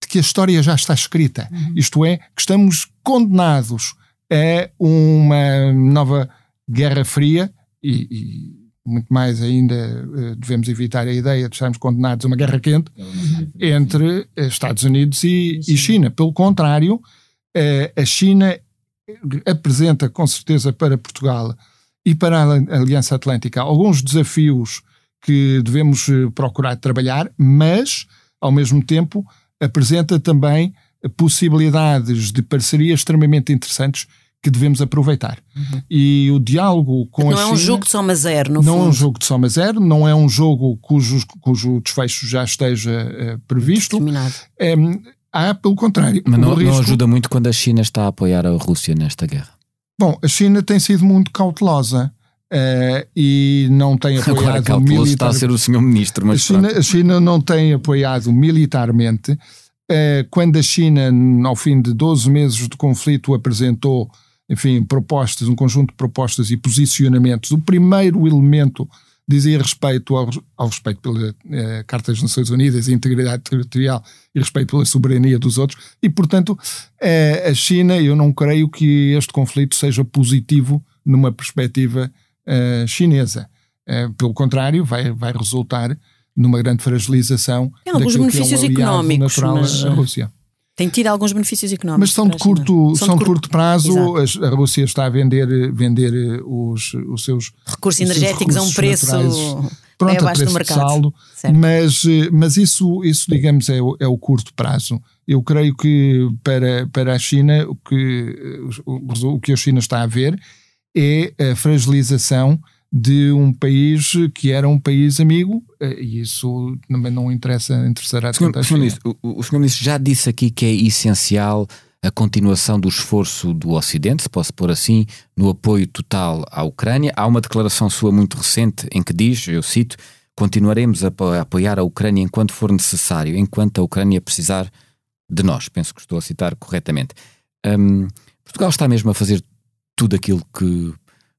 de que a história já está escrita. Uhum. Isto é, que estamos condenados a uma nova Guerra Fria e, e muito mais ainda eh, devemos evitar a ideia de estarmos condenados a uma guerra quente entre Estados Unidos e, e China. Pelo contrário, eh, a China apresenta com certeza para Portugal e para a Aliança Atlântica alguns desafios que devemos eh, procurar trabalhar, mas, ao mesmo tempo, apresenta também possibilidades de parceria extremamente interessantes que devemos aproveitar. Uhum. E o diálogo com não a China... Não é um jogo de soma zero, no Não fundo. é um jogo de soma zero, não é um jogo cujo, cujo desfecho já esteja uh, previsto. É, há, pelo contrário... Mas não, risco... não ajuda muito quando a China está a apoiar a Rússia nesta guerra. Bom, a China tem sido muito cautelosa. Uh, e não tem apoiado cauteloso militar... está a ser o senhor ministro, mas a China, a China não tem apoiado militarmente. Uh, quando a China, ao fim de 12 meses de conflito, apresentou, enfim, propostas, um conjunto de propostas e posicionamentos, o primeiro elemento dizia respeito ao, ao respeito pela uh, Carta das Nações Unidas, a integridade territorial e respeito pela soberania dos outros, e portanto a China, eu não creio que este conflito seja positivo numa perspectiva uh, chinesa. Uh, pelo contrário, vai, vai resultar numa grande fragilização Tem alguns benefícios que é um económicos, mas a Rússia. Tem tido alguns benefícios económicos. Mas são de curto, são, são de curto, prazo. A Rússia está a vender, vender os, os seus recursos os energéticos a um preço pronto, bem abaixo do mercado. Saldo, mas, mas isso, isso, digamos, é o, é o curto prazo. Eu creio que para, para a China o que, o, o que a China está a ver é a fragilização de um país que era um país amigo eh, e isso também não interessa interessará senhor, senhor ministro, o, o senhor ministro já disse aqui que é essencial a continuação do esforço do Ocidente, se posso pôr assim, no apoio total à Ucrânia. Há uma declaração sua muito recente em que diz, eu cito, continuaremos a apoiar a Ucrânia enquanto for necessário, enquanto a Ucrânia precisar de nós. Penso que estou a citar corretamente. Um, Portugal está mesmo a fazer tudo aquilo que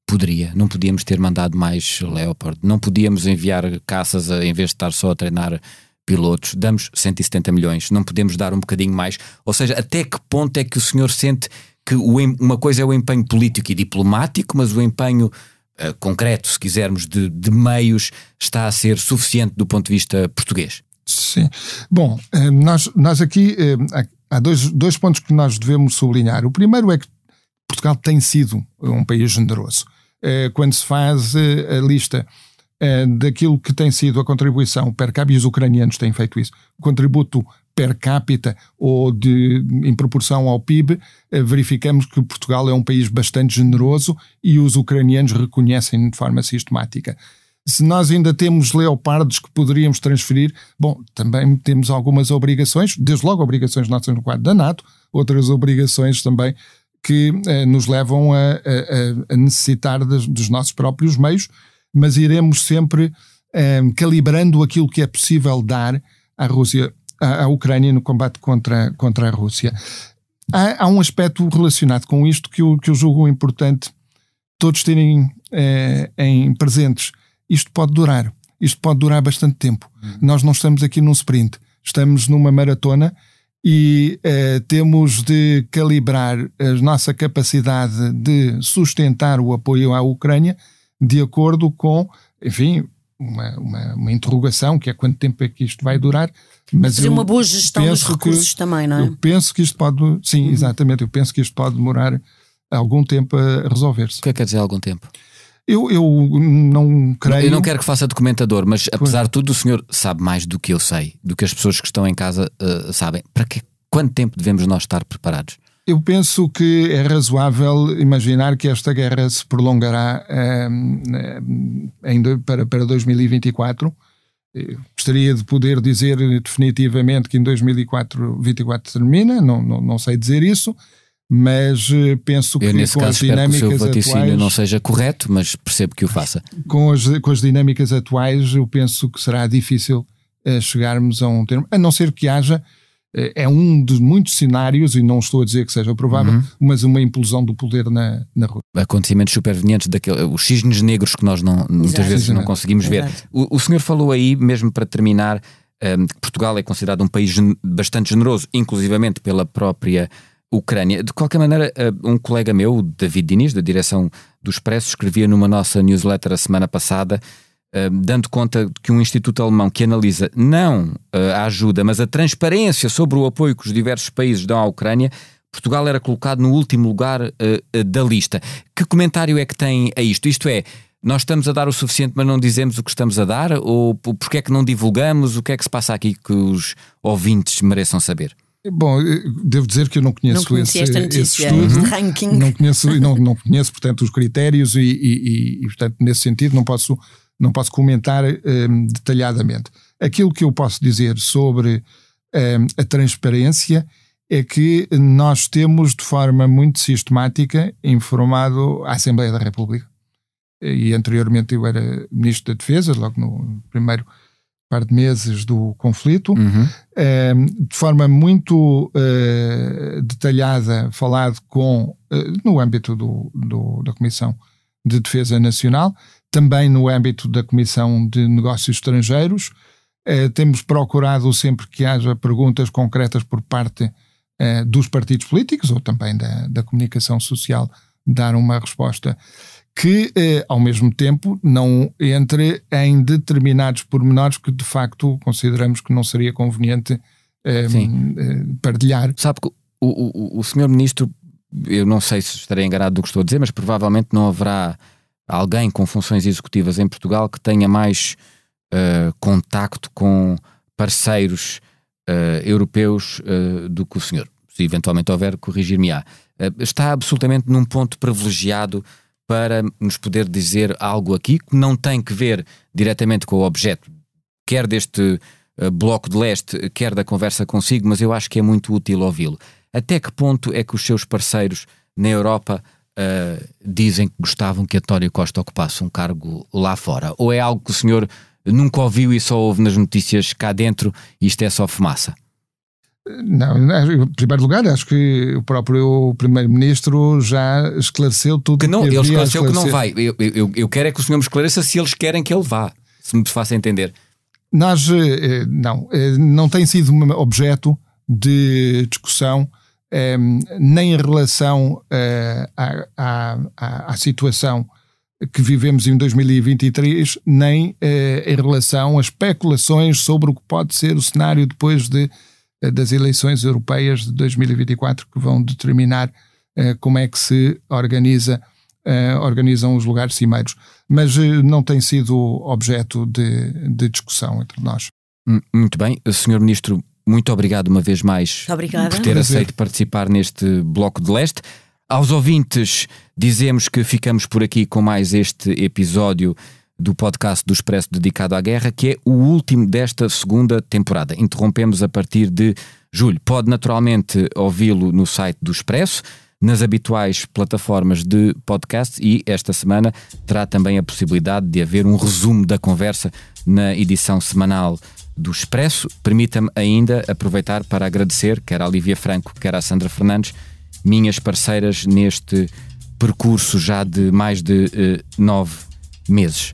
poderia. Não podíamos ter mandado mais Leopard, não podíamos enviar caças a, em vez de estar só a treinar pilotos. Damos 170 milhões, não podemos dar um bocadinho mais. Ou seja, até que ponto é que o senhor sente que o, uma coisa é o empenho político e diplomático, mas o empenho uh, concreto, se quisermos, de, de meios está a ser suficiente do ponto de vista português? Sim. Bom, eh, nós, nós aqui eh, há dois, dois pontos que nós devemos sublinhar. O primeiro é que Portugal tem sido um país generoso. Quando se faz a lista daquilo que tem sido a contribuição per capita, e os ucranianos têm feito isso, contributo per capita ou de, em proporção ao PIB, eh, verificamos que Portugal é um país bastante generoso e os ucranianos reconhecem de forma sistemática. Se nós ainda temos leopardos que poderíamos transferir, bom, também temos algumas obrigações, desde logo obrigações nossas no quadro da NATO, outras obrigações também que eh, nos levam a, a, a necessitar das, dos nossos próprios meios, mas iremos sempre eh, calibrando aquilo que é possível dar à Rússia à, à Ucrânia no combate contra, contra a Rússia. Há, há, um aspecto relacionado com isto que eu, que eu julgo importante todos terem eh, em presentes. Isto pode durar. Isto pode durar bastante tempo. Uhum. Nós não estamos aqui num sprint. Estamos numa maratona e eh, temos de calibrar a nossa capacidade de sustentar o apoio à Ucrânia de acordo com, enfim, uma, uma, uma, interrogação, que é quanto tempo é que isto vai durar. Mas Fazer uma boa gestão dos recursos que, também, não é? Eu penso que isto pode, sim, uhum. exatamente, eu penso que isto pode demorar algum tempo a resolver-se. O que é que quer dizer algum tempo? Eu, eu não creio. Eu não quero que faça documentador, mas apesar de tudo, o senhor sabe mais do que eu sei, do que as pessoas que estão em casa uh, sabem. Para que, quanto tempo devemos nós estar preparados? Eu penso que é razoável imaginar que esta guerra se prolongará um, em, para, para 2024. Eu gostaria de poder dizer definitivamente que em 2024 termina, não, não, não sei dizer isso, mas eh, penso eu, que nesse com caso, as dinâmicas que o seu vaticínio atuais, não seja correto, mas percebo que o faça. Com as, com as dinâmicas atuais, eu penso que será difícil uh, chegarmos a um termo, a não ser que haja é um dos muitos cenários, e não estou a dizer que seja provável, uhum. mas uma implosão do poder na, na Rússia. Acontecimentos supervenientes, daquele, os cisnes negros que nós não, muitas vezes não conseguimos ver. O, o, senhor falou aí, mesmo para terminar, um, que Portugal é considerado um país gen bastante generoso, inclusivamente pela própria Ucrânia. De qualquer maneira, um colega meu, David Diniz, da direção do Expresso, escrevia numa nossa newsletter a semana passada dando conta de que um instituto alemão que analisa não uh, a ajuda, mas a transparência sobre o apoio que os diversos países dão à Ucrânia, Portugal era colocado no último lugar da lista. Que comentário é que tem a isto? Isto é, nós estamos a dar o suficiente, mas não dizemos o que estamos a dar? Ou porque é que não divulgamos? O que é que se passa aqui que os ouvintes mereçam saber? Bom, devo dizer que eu não conheço não esse, esta notícia, esse estudo, este ranking. Não conheço, não, não conheço, portanto, os critérios e, e, e, portanto, nesse sentido, não posso não posso comentar um, detalhadamente. Aquilo que eu posso dizer sobre um, a transparência é que nós temos de forma muito sistemática informado a Assembleia da República. E anteriormente eu era Ministro da Defesa, logo no primeiro par de meses do conflito, uhum. um, de forma muito uh, detalhada, falado com, uh, no âmbito do, do, da Comissão de Defesa Nacional, também no âmbito da Comissão de Negócios Estrangeiros. Eh, temos procurado sempre que haja perguntas concretas por parte eh, dos partidos políticos ou também da, da comunicação social dar uma resposta que, eh, ao mesmo tempo, não entre em determinados pormenores que, de facto, consideramos que não seria conveniente eh, partilhar. Sabe que o, o, o senhor Ministro, eu não sei se estarei enganado do que estou a dizer, mas provavelmente não haverá alguém com funções executivas em Portugal que tenha mais uh, contacto com parceiros uh, europeus uh, do que o senhor. Se eventualmente houver, corrigir-me-á. está absolutamente num ponto privilegiado para nos poder dizer algo aqui que não tem que ver diretamente com o objeto, quer deste bloco de leste, quer da conversa consigo, mas eu acho que é muito útil ouvi-lo. Até que ponto é que os seus parceiros na Europa uh, dizem que gostavam que António Costa ocupasse um cargo lá fora? Ou é algo que o senhor nunca ouviu e só ouve nas notícias cá dentro e isto é só fumaça? Não, em primeiro lugar, acho que o próprio Primeiro-Ministro já esclareceu tudo que não, que ele esclareceu que não vai. Eu, eu, eu quero é que o senhor me esclareça se eles querem que ele vá, se me faça entender. Nós, eh, não, eh, não tem sido objeto de discussão eh, nem em relação eh, à, à, à, à situação que vivemos em 2023, nem em relação a especulações sobre o que pode ser o cenário depois de, das eleições europeias de 2024, que vão determinar eh, como é que se organiza, eh, organizam os lugares cimeiros. Mas eh, não tem sido objeto de, de discussão entre nós. Muito bem, senhor Ministro, muito obrigado uma vez mais obrigada. por ter Prazer. aceito participar neste Bloco de Leste. Aos ouvintes, dizemos que ficamos por aqui com mais este episódio do podcast do Expresso dedicado à guerra, que é o último desta segunda temporada. Interrompemos a partir de julho. Pode naturalmente ouvi-lo no site do Expresso, nas habituais plataformas de podcast e esta semana terá também a possibilidade de haver um resumo da conversa na edição semanal do Expresso. Permita-me ainda aproveitar para agradecer quer à Lívia Franco, quer à Sandra Fernandes, minhas parceiras neste percurso já de mais de eh, nove meses.